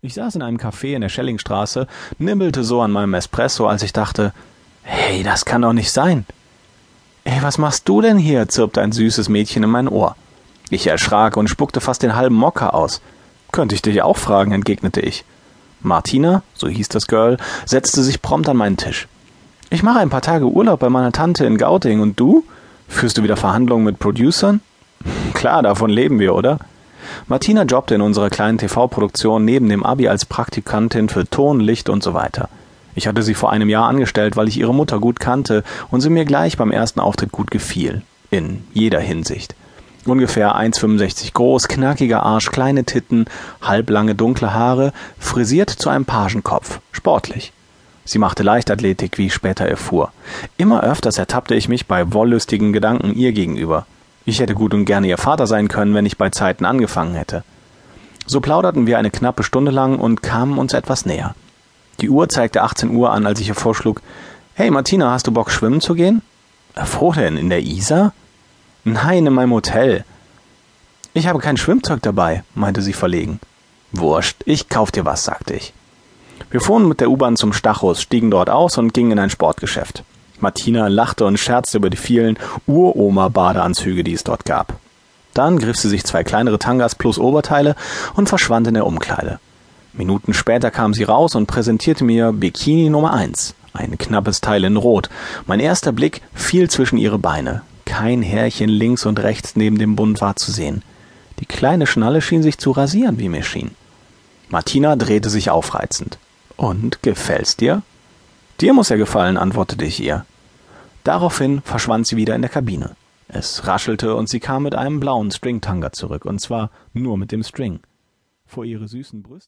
Ich saß in einem Café in der Schellingstraße, nimmelte so an meinem Espresso, als ich dachte, hey, das kann doch nicht sein. Hey, was machst du denn hier? zirpte ein süßes Mädchen in mein Ohr. Ich erschrak und spuckte fast den halben Mocker aus. Könnte ich dich auch fragen, entgegnete ich. Martina, so hieß das Girl, setzte sich prompt an meinen Tisch. Ich mache ein paar Tage Urlaub bei meiner Tante in Gauting und du? Führst du wieder Verhandlungen mit Producern? Klar, davon leben wir, oder? Martina jobbte in unserer kleinen TV-Produktion neben dem Abi als Praktikantin für Ton, Licht und so weiter. Ich hatte sie vor einem Jahr angestellt, weil ich ihre Mutter gut kannte und sie mir gleich beim ersten Auftritt gut gefiel. In jeder Hinsicht. Ungefähr 1,65 groß, knackiger Arsch, kleine Titten, halblange dunkle Haare, frisiert zu einem Pagenkopf. Sportlich. Sie machte Leichtathletik, wie ich später erfuhr. Immer öfters ertappte ich mich bei wollüstigen Gedanken ihr gegenüber. Ich hätte gut und gerne ihr Vater sein können, wenn ich bei Zeiten angefangen hätte. So plauderten wir eine knappe Stunde lang und kamen uns etwas näher. Die Uhr zeigte 18 Uhr an, als ich ihr vorschlug, Hey Martina, hast du Bock schwimmen zu gehen? Äh, wo denn? In der Isar? Nein, in meinem Hotel. Ich habe kein Schwimmzeug dabei, meinte sie verlegen. Wurscht, ich kauf dir was, sagte ich. Wir fuhren mit der U-Bahn zum Stachus, stiegen dort aus und gingen in ein Sportgeschäft. Martina lachte und scherzte über die vielen Uroma-Badeanzüge, die es dort gab. Dann griff sie sich zwei kleinere Tangas plus Oberteile und verschwand in der Umkleide. Minuten später kam sie raus und präsentierte mir Bikini Nummer eins, ein knappes Teil in Rot. Mein erster Blick fiel zwischen ihre Beine. Kein Härchen links und rechts neben dem Bund war zu sehen. Die kleine Schnalle schien sich zu rasieren, wie mir schien. Martina drehte sich aufreizend. Und gefällt's dir? Dir muss er gefallen, antwortete ich ihr. Daraufhin verschwand sie wieder in der Kabine. Es raschelte und sie kam mit einem blauen Stringtanga zurück, und zwar nur mit dem String. Vor ihre süßen Brüste